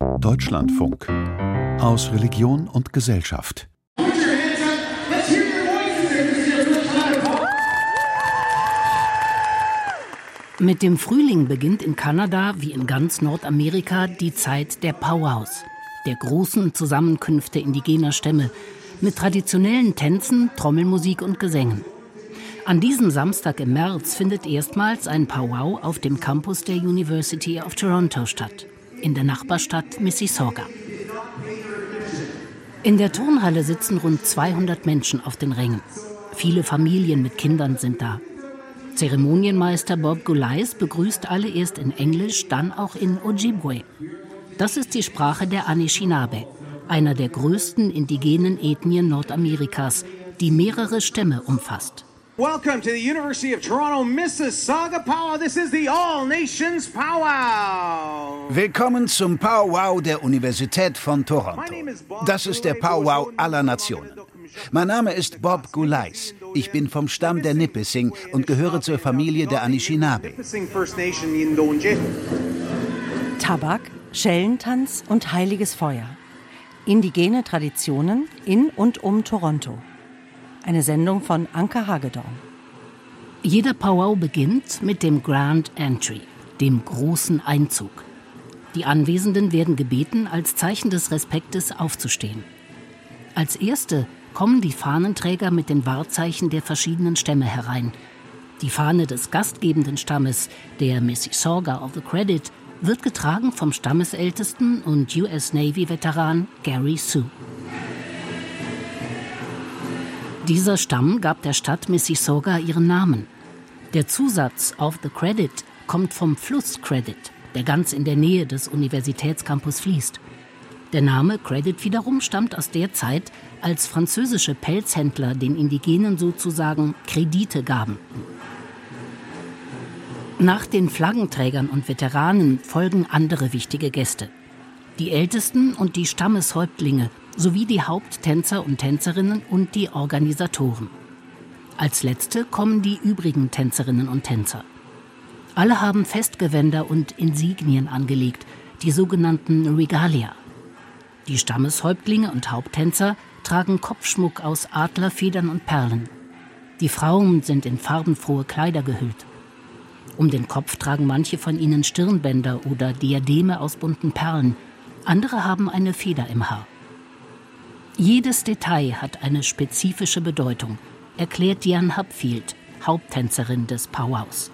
Deutschlandfunk aus Religion und Gesellschaft. Mit dem Frühling beginnt in Kanada wie in ganz Nordamerika die Zeit der Powwows, der großen Zusammenkünfte indigener Stämme mit traditionellen Tänzen, Trommelmusik und Gesängen. An diesem Samstag im März findet erstmals ein Powwow auf dem Campus der University of Toronto statt, in der Nachbarstadt Mississauga. In der Turnhalle sitzen rund 200 Menschen auf den Rängen. Viele Familien mit Kindern sind da. Zeremonienmeister Bob Gulais begrüßt alle erst in Englisch, dann auch in Ojibwe. Das ist die Sprache der Anishinaabe, einer der größten indigenen Ethnien Nordamerikas, die mehrere Stämme umfasst. Welcome to the University of Toronto Mississauga Powwow. This is the All Nations Powwow. Willkommen zum Powwow der Universität von Toronto. Das ist der Powwow aller Nationen. Mein Name ist Bob Gulais. Ich bin vom Stamm der Nipissing und gehöre zur Familie der Anishinaabe. Tabak, Schellentanz und heiliges Feuer. Indigene Traditionen in und um Toronto. Eine Sendung von Anke Hagedorn. Jeder Powwow beginnt mit dem Grand Entry, dem großen Einzug. Die Anwesenden werden gebeten, als Zeichen des Respektes aufzustehen. Als erste kommen die Fahnenträger mit den Wahrzeichen der verschiedenen Stämme herein. Die Fahne des gastgebenden Stammes, der Mississauga of the Credit, wird getragen vom Stammesältesten und US Navy-Veteran Gary Sue. Dieser Stamm gab der Stadt Mississauga ihren Namen. Der Zusatz of the Credit kommt vom Fluss Credit, der ganz in der Nähe des Universitätscampus fließt. Der Name Credit wiederum stammt aus der Zeit, als französische Pelzhändler den Indigenen sozusagen Kredite gaben. Nach den Flaggenträgern und Veteranen folgen andere wichtige Gäste. Die Ältesten und die Stammeshäuptlinge sowie die Haupttänzer und Tänzerinnen und die Organisatoren. Als letzte kommen die übrigen Tänzerinnen und Tänzer. Alle haben Festgewänder und Insignien angelegt, die sogenannten Regalia. Die Stammeshäuptlinge und Haupttänzer tragen Kopfschmuck aus Adlerfedern und Perlen. Die Frauen sind in farbenfrohe Kleider gehüllt. Um den Kopf tragen manche von ihnen Stirnbänder oder Diademe aus bunten Perlen, andere haben eine Feder im Haar. Jedes Detail hat eine spezifische Bedeutung, erklärt Jan Hupfield, Haupttänzerin des Powwows.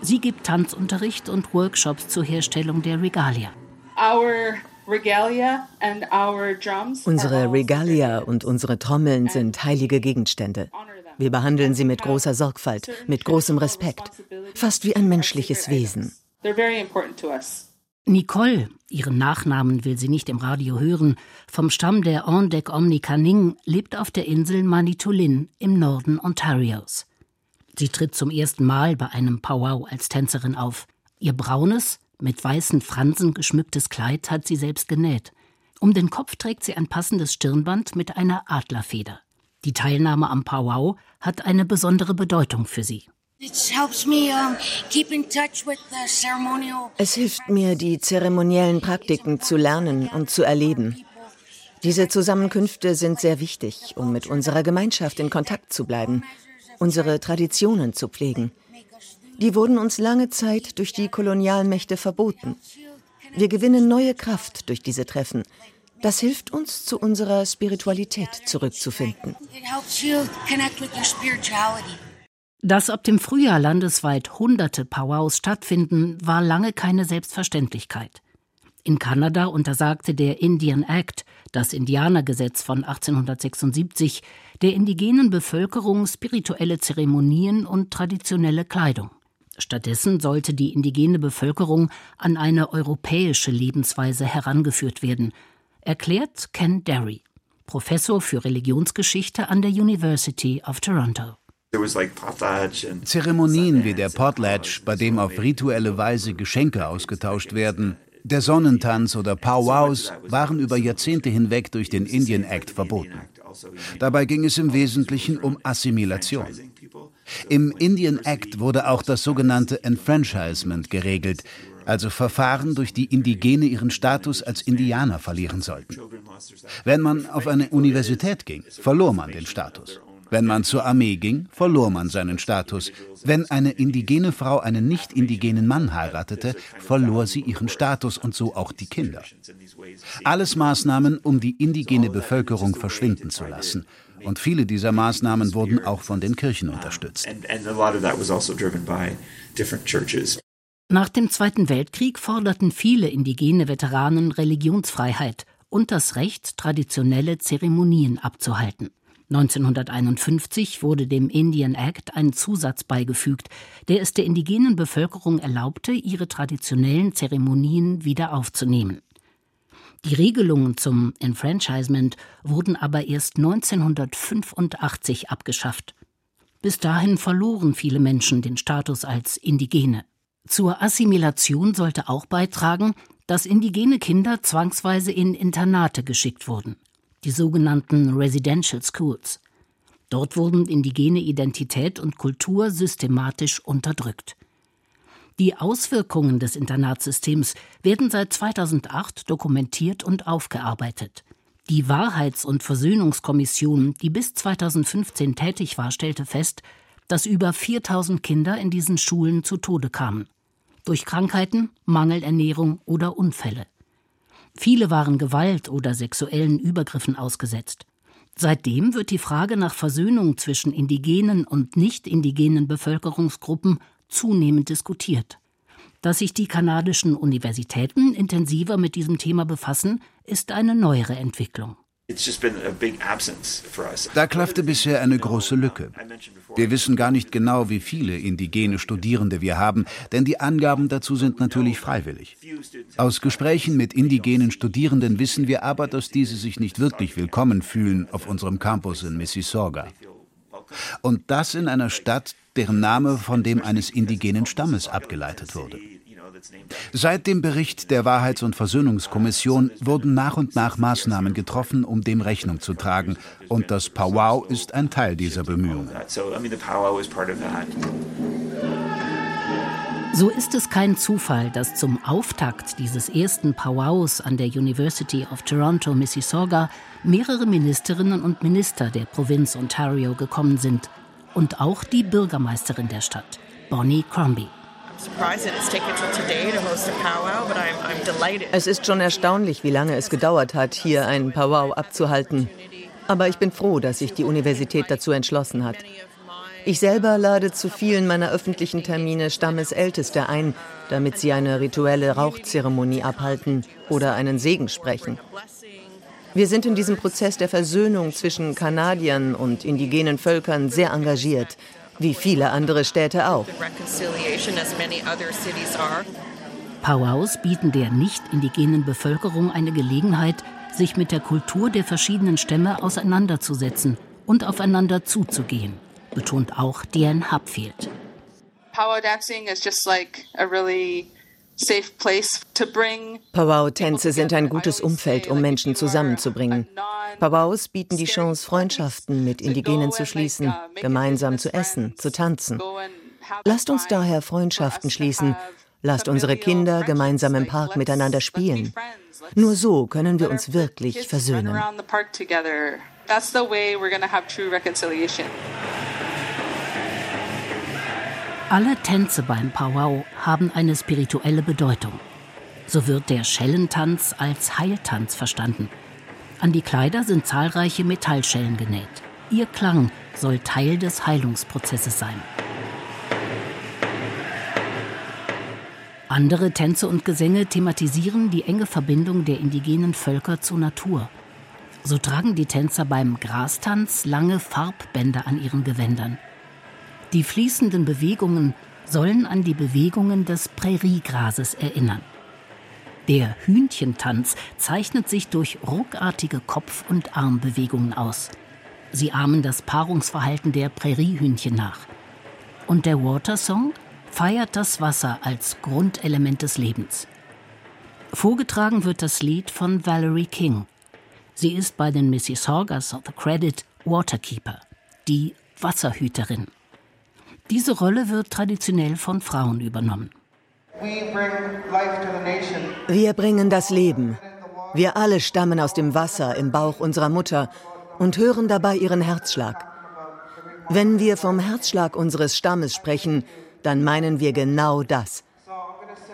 Sie gibt Tanzunterricht und Workshops zur Herstellung der Regalia. Our Unsere Regalia und unsere Trommeln sind heilige Gegenstände. Wir behandeln sie mit großer Sorgfalt, mit großem Respekt, fast wie ein menschliches Wesen. Nicole, ihren Nachnamen will sie nicht im Radio hören, vom Stamm der Ondek Omnikaning, lebt auf der Insel Manitulin im Norden Ontarios. Sie tritt zum ersten Mal bei einem Powwow als Tänzerin auf. Ihr braunes, mit weißen Fransen geschmücktes Kleid hat sie selbst genäht. Um den Kopf trägt sie ein passendes Stirnband mit einer Adlerfeder. Die Teilnahme am Powwow hat eine besondere Bedeutung für sie. Es hilft mir, die zeremoniellen Praktiken zu lernen und zu erleben. Diese Zusammenkünfte sind sehr wichtig, um mit unserer Gemeinschaft in Kontakt zu bleiben, unsere Traditionen zu pflegen. Die wurden uns lange Zeit durch die Kolonialmächte verboten. Wir gewinnen neue Kraft durch diese Treffen. Das hilft uns, zu unserer Spiritualität zurückzufinden. Dass ab dem Frühjahr landesweit hunderte Powwows stattfinden, war lange keine Selbstverständlichkeit. In Kanada untersagte der Indian Act, das Indianergesetz von 1876, der indigenen Bevölkerung spirituelle Zeremonien und traditionelle Kleidung. Stattdessen sollte die indigene Bevölkerung an eine europäische Lebensweise herangeführt werden, erklärt Ken Derry, Professor für Religionsgeschichte an der University of Toronto. Zeremonien wie der Potlatch, bei dem auf rituelle Weise Geschenke ausgetauscht werden, der Sonnentanz oder Powwows waren über Jahrzehnte hinweg durch den Indian Act verboten. Dabei ging es im Wesentlichen um Assimilation. Im Indian Act wurde auch das sogenannte Enfranchisement geregelt. also Verfahren, durch die Indigene ihren Status als Indianer verlieren sollten. Wenn man auf eine Universität ging, verlor man den Status. Wenn man zur Armee ging, verlor man seinen Status. Wenn eine indigene Frau einen nicht indigenen Mann heiratete, verlor sie ihren Status und so auch die Kinder. Alles Maßnahmen, um die indigene Bevölkerung verschwinden zu lassen. Und viele dieser Maßnahmen wurden auch von den Kirchen unterstützt. Also Nach dem Zweiten Weltkrieg forderten viele indigene Veteranen Religionsfreiheit und das Recht, traditionelle Zeremonien abzuhalten. 1951 wurde dem Indian Act ein Zusatz beigefügt, der es der indigenen Bevölkerung erlaubte, ihre traditionellen Zeremonien wieder aufzunehmen. Die Regelungen zum Enfranchisement wurden aber erst 1985 abgeschafft. Bis dahin verloren viele Menschen den Status als Indigene. Zur Assimilation sollte auch beitragen, dass indigene Kinder zwangsweise in Internate geschickt wurden die sogenannten Residential Schools. Dort wurden indigene Identität und Kultur systematisch unterdrückt. Die Auswirkungen des Internatsystems werden seit 2008 dokumentiert und aufgearbeitet. Die Wahrheits- und Versöhnungskommission, die bis 2015 tätig war, stellte fest, dass über 4000 Kinder in diesen Schulen zu Tode kamen. Durch Krankheiten, Mangelernährung oder Unfälle. Viele waren Gewalt oder sexuellen Übergriffen ausgesetzt. Seitdem wird die Frage nach Versöhnung zwischen indigenen und nicht indigenen Bevölkerungsgruppen zunehmend diskutiert. Dass sich die kanadischen Universitäten intensiver mit diesem Thema befassen, ist eine neuere Entwicklung. Da klaffte bisher eine große Lücke. Wir wissen gar nicht genau, wie viele indigene Studierende wir haben, denn die Angaben dazu sind natürlich freiwillig. Aus Gesprächen mit indigenen Studierenden wissen wir aber, dass diese sich nicht wirklich willkommen fühlen auf unserem Campus in Mississauga. Und das in einer Stadt, deren Name von dem eines indigenen Stammes abgeleitet wurde. Seit dem Bericht der Wahrheits- und Versöhnungskommission wurden nach und nach Maßnahmen getroffen, um dem Rechnung zu tragen. Und das Powwow ist ein Teil dieser Bemühungen. So ist es kein Zufall, dass zum Auftakt dieses ersten Powwows an der University of Toronto, Mississauga, mehrere Ministerinnen und Minister der Provinz Ontario gekommen sind und auch die Bürgermeisterin der Stadt, Bonnie Crombie. Es ist schon erstaunlich, wie lange es gedauert hat, hier ein Powwow abzuhalten. Aber ich bin froh, dass sich die Universität dazu entschlossen hat. Ich selber lade zu vielen meiner öffentlichen Termine Stammesälteste ein, damit sie eine rituelle Rauchzeremonie abhalten oder einen Segen sprechen. Wir sind in diesem Prozess der Versöhnung zwischen Kanadiern und indigenen Völkern sehr engagiert wie viele andere Städte auch. Powwows bieten der nicht indigenen Bevölkerung eine Gelegenheit, sich mit der Kultur der verschiedenen Stämme auseinanderzusetzen und aufeinander zuzugehen, betont auch Diane Hupfield. Powwow dancing is just like a really Powwow-Tänze sind ein gutes Umfeld, um Menschen zusammenzubringen. Powwows bieten die Chance, Freundschaften mit Indigenen zu schließen, gemeinsam zu essen, zu tanzen. Lasst uns daher Freundschaften schließen. Lasst unsere Kinder gemeinsam im Park miteinander spielen. Nur so können wir uns wirklich versöhnen. That's the way we're going to have true reconciliation. Alle Tänze beim Powwow haben eine spirituelle Bedeutung. So wird der Schellentanz als Heiltanz verstanden. An die Kleider sind zahlreiche Metallschellen genäht. Ihr Klang soll Teil des Heilungsprozesses sein. Andere Tänze und Gesänge thematisieren die enge Verbindung der indigenen Völker zur Natur. So tragen die Tänzer beim Grastanz lange Farbbänder an ihren Gewändern. Die fließenden Bewegungen sollen an die Bewegungen des Präriegrases erinnern. Der Hühnchentanz zeichnet sich durch ruckartige Kopf- und Armbewegungen aus. Sie ahmen das Paarungsverhalten der Präriehühnchen nach. Und der Watersong feiert das Wasser als Grundelement des Lebens. Vorgetragen wird das Lied von Valerie King. Sie ist bei den Mississaugas of the Credit Waterkeeper, die Wasserhüterin. Diese Rolle wird traditionell von Frauen übernommen. Wir bringen das Leben. Wir alle stammen aus dem Wasser im Bauch unserer Mutter und hören dabei ihren Herzschlag. Wenn wir vom Herzschlag unseres Stammes sprechen, dann meinen wir genau das.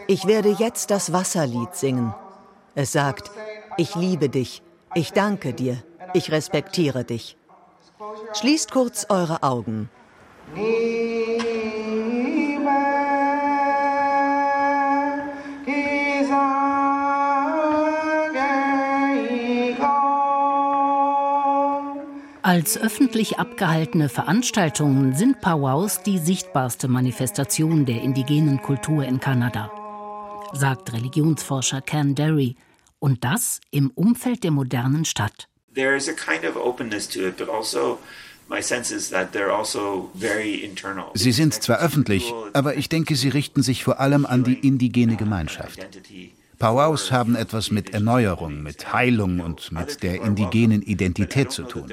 Ich werde jetzt das Wasserlied singen. Es sagt, ich liebe dich, ich danke dir, ich respektiere dich. Schließt kurz eure Augen. Als öffentlich abgehaltene Veranstaltungen sind Powwows die sichtbarste Manifestation der indigenen Kultur in Kanada, sagt Religionsforscher Ken Derry, und das im Umfeld der modernen Stadt. There is a kind of openness to it, but also Sie sind zwar öffentlich, aber ich denke, sie richten sich vor allem an die indigene Gemeinschaft. Powwows haben etwas mit Erneuerung, mit Heilung und mit der indigenen Identität zu tun.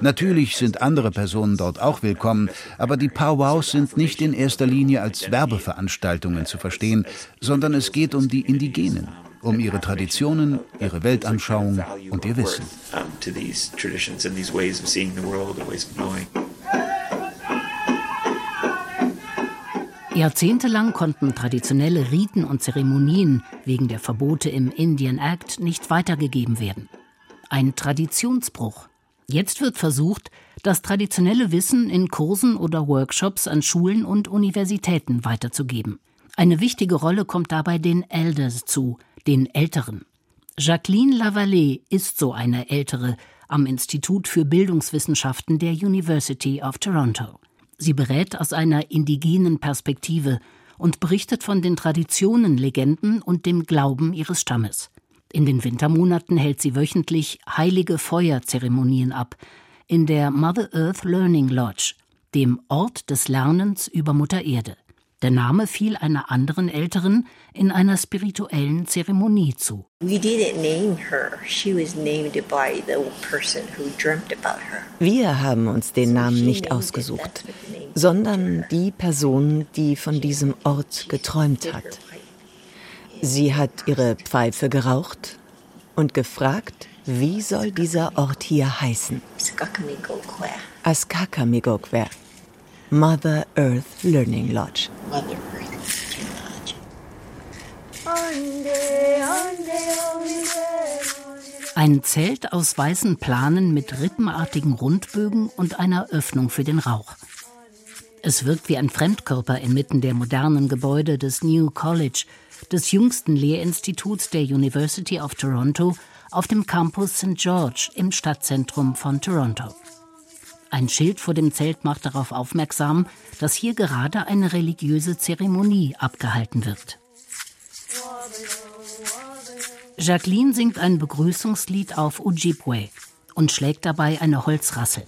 Natürlich sind andere Personen dort auch willkommen, aber die Powwows sind nicht in erster Linie als Werbeveranstaltungen zu verstehen, sondern es geht um die Indigenen, um ihre Traditionen, ihre Weltanschauung und ihr Wissen. Jahrzehntelang konnten traditionelle Riten und Zeremonien wegen der Verbote im Indian Act nicht weitergegeben werden. Ein Traditionsbruch. Jetzt wird versucht, das traditionelle Wissen in Kursen oder Workshops an Schulen und Universitäten weiterzugeben. Eine wichtige Rolle kommt dabei den Elders zu, den Älteren. Jacqueline Lavallée ist so eine Ältere am Institut für Bildungswissenschaften der University of Toronto. Sie berät aus einer indigenen Perspektive und berichtet von den Traditionen, Legenden und dem Glauben ihres Stammes. In den Wintermonaten hält sie wöchentlich heilige Feuerzeremonien ab in der Mother Earth Learning Lodge, dem Ort des Lernens über Mutter Erde. Der Name fiel einer anderen Älteren in einer spirituellen Zeremonie zu. Wir haben uns den Namen nicht ausgesucht, sondern die Person, die von diesem Ort geträumt hat. Sie hat ihre Pfeife geraucht und gefragt, wie soll dieser Ort hier heißen? Askakamigokwe. Mother Earth Learning Lodge. Mother Earth Learning Lodge. Ein Zelt aus weißen Planen mit rippenartigen Rundbögen und einer Öffnung für den Rauch. Es wirkt wie ein Fremdkörper inmitten der modernen Gebäude des New College, des jüngsten Lehrinstituts der University of Toronto auf dem Campus St. George im Stadtzentrum von Toronto. Ein Schild vor dem Zelt macht darauf aufmerksam, dass hier gerade eine religiöse Zeremonie abgehalten wird. Jacqueline singt ein Begrüßungslied auf Ojibwe und schlägt dabei eine Holzrassel.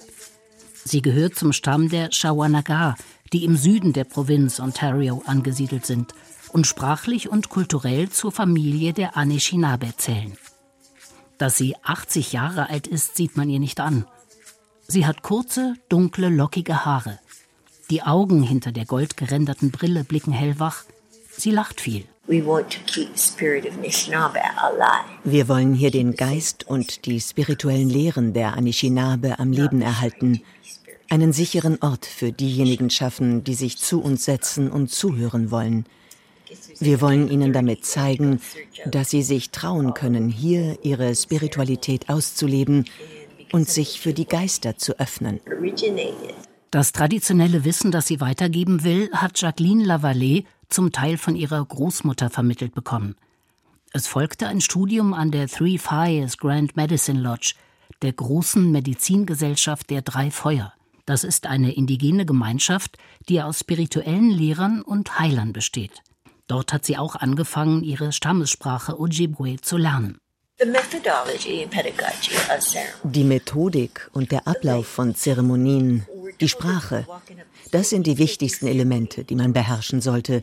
Sie gehört zum Stamm der Shawanaga, die im Süden der Provinz Ontario angesiedelt sind und sprachlich und kulturell zur Familie der Anishinaabe zählen. Dass sie 80 Jahre alt ist, sieht man ihr nicht an. Sie hat kurze, dunkle, lockige Haare. Die Augen hinter der goldgeränderten Brille blicken hellwach. Sie lacht viel. Wir wollen hier den Geist und die spirituellen Lehren der Anishinaabe am Leben erhalten, einen sicheren Ort für diejenigen schaffen, die sich zu uns setzen und zuhören wollen. Wir wollen ihnen damit zeigen, dass sie sich trauen können, hier ihre Spiritualität auszuleben und sich für die Geister zu öffnen. Das traditionelle Wissen, das sie weitergeben will, hat Jacqueline Lavallée zum Teil von ihrer Großmutter vermittelt bekommen. Es folgte ein Studium an der Three Fires Grand Medicine Lodge, der großen Medizingesellschaft der drei Feuer. Das ist eine indigene Gemeinschaft, die aus spirituellen Lehrern und Heilern besteht. Dort hat sie auch angefangen, ihre Stammessprache Ojibwe zu lernen. Die Methodik und der Ablauf von Zeremonien, die Sprache, das sind die wichtigsten Elemente, die man beherrschen sollte.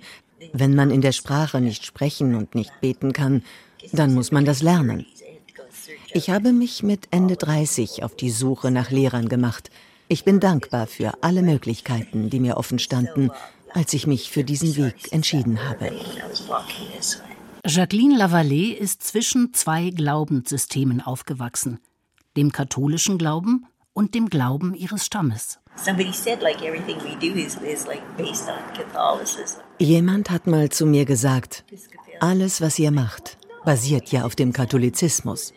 Wenn man in der Sprache nicht sprechen und nicht beten kann, dann muss man das lernen. Ich habe mich mit Ende 30 auf die Suche nach Lehrern gemacht. Ich bin dankbar für alle Möglichkeiten, die mir offen standen als ich mich für diesen Weg entschieden habe. Jacqueline Lavallée ist zwischen zwei Glaubenssystemen aufgewachsen, dem katholischen Glauben und dem Glauben ihres Stammes. Jemand hat mal zu mir gesagt, alles, was ihr macht, basiert ja auf dem Katholizismus.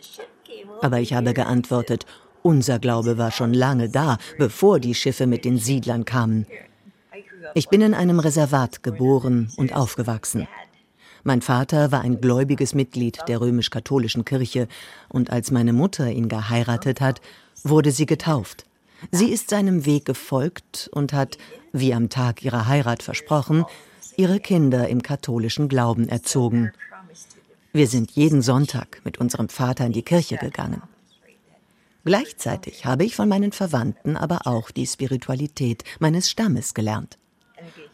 Aber ich habe geantwortet, unser Glaube war schon lange da, bevor die Schiffe mit den Siedlern kamen. Ich bin in einem Reservat geboren und aufgewachsen. Mein Vater war ein gläubiges Mitglied der römisch-katholischen Kirche und als meine Mutter ihn geheiratet hat, wurde sie getauft. Sie ist seinem Weg gefolgt und hat, wie am Tag ihrer Heirat versprochen, ihre Kinder im katholischen Glauben erzogen. Wir sind jeden Sonntag mit unserem Vater in die Kirche gegangen. Gleichzeitig habe ich von meinen Verwandten aber auch die Spiritualität meines Stammes gelernt.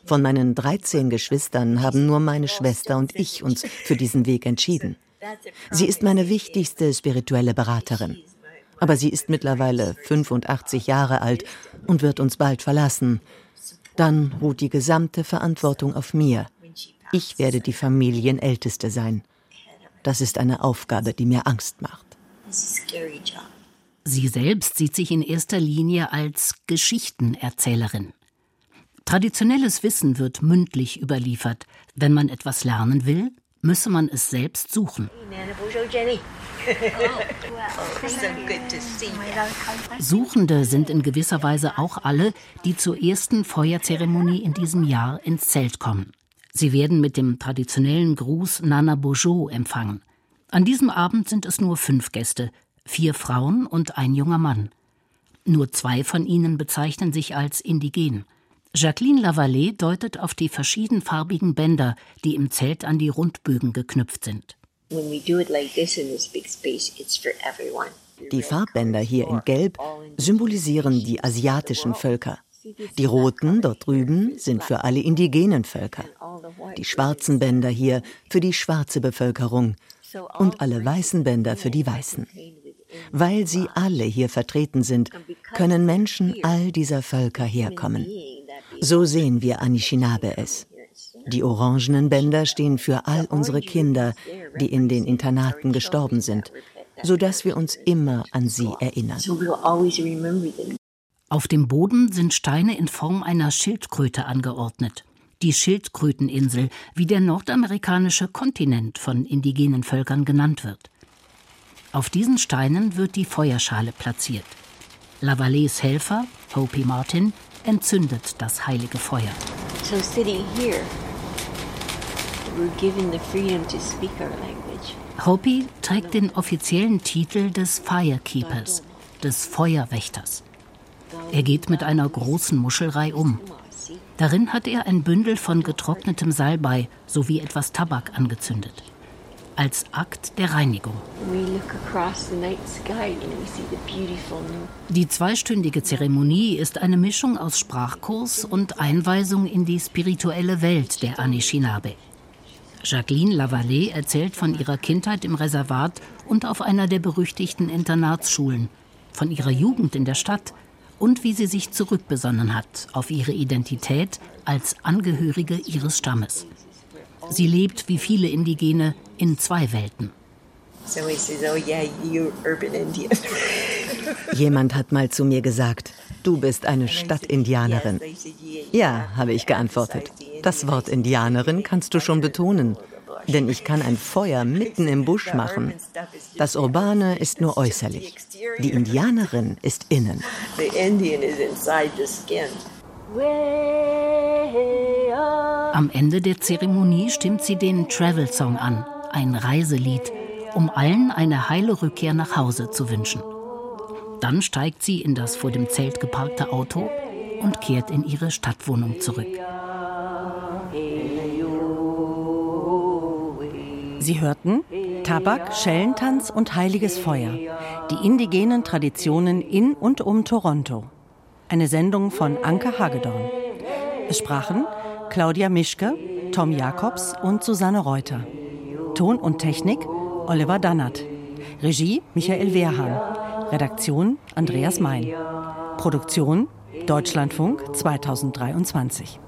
Von meinen 13 Geschwistern haben nur meine Schwester und ich uns für diesen Weg entschieden. Sie ist meine wichtigste spirituelle Beraterin. Aber sie ist mittlerweile 85 Jahre alt und wird uns bald verlassen. Dann ruht die gesamte Verantwortung auf mir. Ich werde die Familienälteste sein. Das ist eine Aufgabe, die mir Angst macht. Sie selbst sieht sich in erster Linie als Geschichtenerzählerin. Traditionelles Wissen wird mündlich überliefert. Wenn man etwas lernen will, müsse man es selbst suchen. Suchende sind in gewisser Weise auch alle, die zur ersten Feuerzeremonie in diesem Jahr ins Zelt kommen. Sie werden mit dem traditionellen Gruß Nana Bojo empfangen. An diesem Abend sind es nur fünf Gäste, vier Frauen und ein junger Mann. Nur zwei von ihnen bezeichnen sich als indigen. Jacqueline Lavallée deutet auf die verschiedenfarbigen Bänder, die im Zelt an die Rundbögen geknüpft sind. Die Farbbänder hier in Gelb symbolisieren die asiatischen Völker. Die roten dort drüben sind für alle indigenen Völker. Die schwarzen Bänder hier für die schwarze Bevölkerung und alle weißen Bänder für die Weißen. Weil sie alle hier vertreten sind, können Menschen all dieser Völker herkommen. So sehen wir Anishinaabe es. Die orangenen Bänder stehen für all unsere Kinder, die in den Internaten gestorben sind, sodass wir uns immer an sie erinnern. Auf dem Boden sind Steine in Form einer Schildkröte angeordnet. Die Schildkröteninsel, wie der nordamerikanische Kontinent von indigenen Völkern genannt wird. Auf diesen Steinen wird die Feuerschale platziert. Lavallées Helfer, Hopi Martin, entzündet das heilige Feuer. So sitting here, we're given the freedom to speak our language. Hopi trägt den offiziellen Titel des Firekeepers, des Feuerwächters. Er geht mit einer großen Muschelrei um. Darin hat er ein Bündel von getrocknetem Salbei sowie etwas Tabak angezündet als Akt der Reinigung. Die zweistündige Zeremonie ist eine Mischung aus Sprachkurs und Einweisung in die spirituelle Welt der Anishinaabe. Jacqueline Lavallée erzählt von ihrer Kindheit im Reservat und auf einer der berüchtigten Internatsschulen, von ihrer Jugend in der Stadt und wie sie sich zurückbesonnen hat auf ihre Identität als Angehörige ihres Stammes. Sie lebt wie viele Indigene in zwei Welten. Jemand hat mal zu mir gesagt, du bist eine Stadtindianerin. Ja, habe ich geantwortet. Das Wort Indianerin kannst du schon betonen, denn ich kann ein Feuer mitten im Busch machen. Das Urbane ist nur äußerlich. Die Indianerin ist innen. Am Ende der Zeremonie stimmt sie den Travel Song an, ein Reiselied, um allen eine heile Rückkehr nach Hause zu wünschen. Dann steigt sie in das vor dem Zelt geparkte Auto und kehrt in ihre Stadtwohnung zurück. Sie hörten Tabak, Schellentanz und heiliges Feuer. Die indigenen Traditionen in und um Toronto. Eine Sendung von Anke Hagedorn. Es sprachen Claudia Mischke, Tom Jakobs und Susanne Reuter. Ton und Technik Oliver Dannert. Regie Michael Wehrhahn. Redaktion Andreas Mein. Produktion Deutschlandfunk 2023.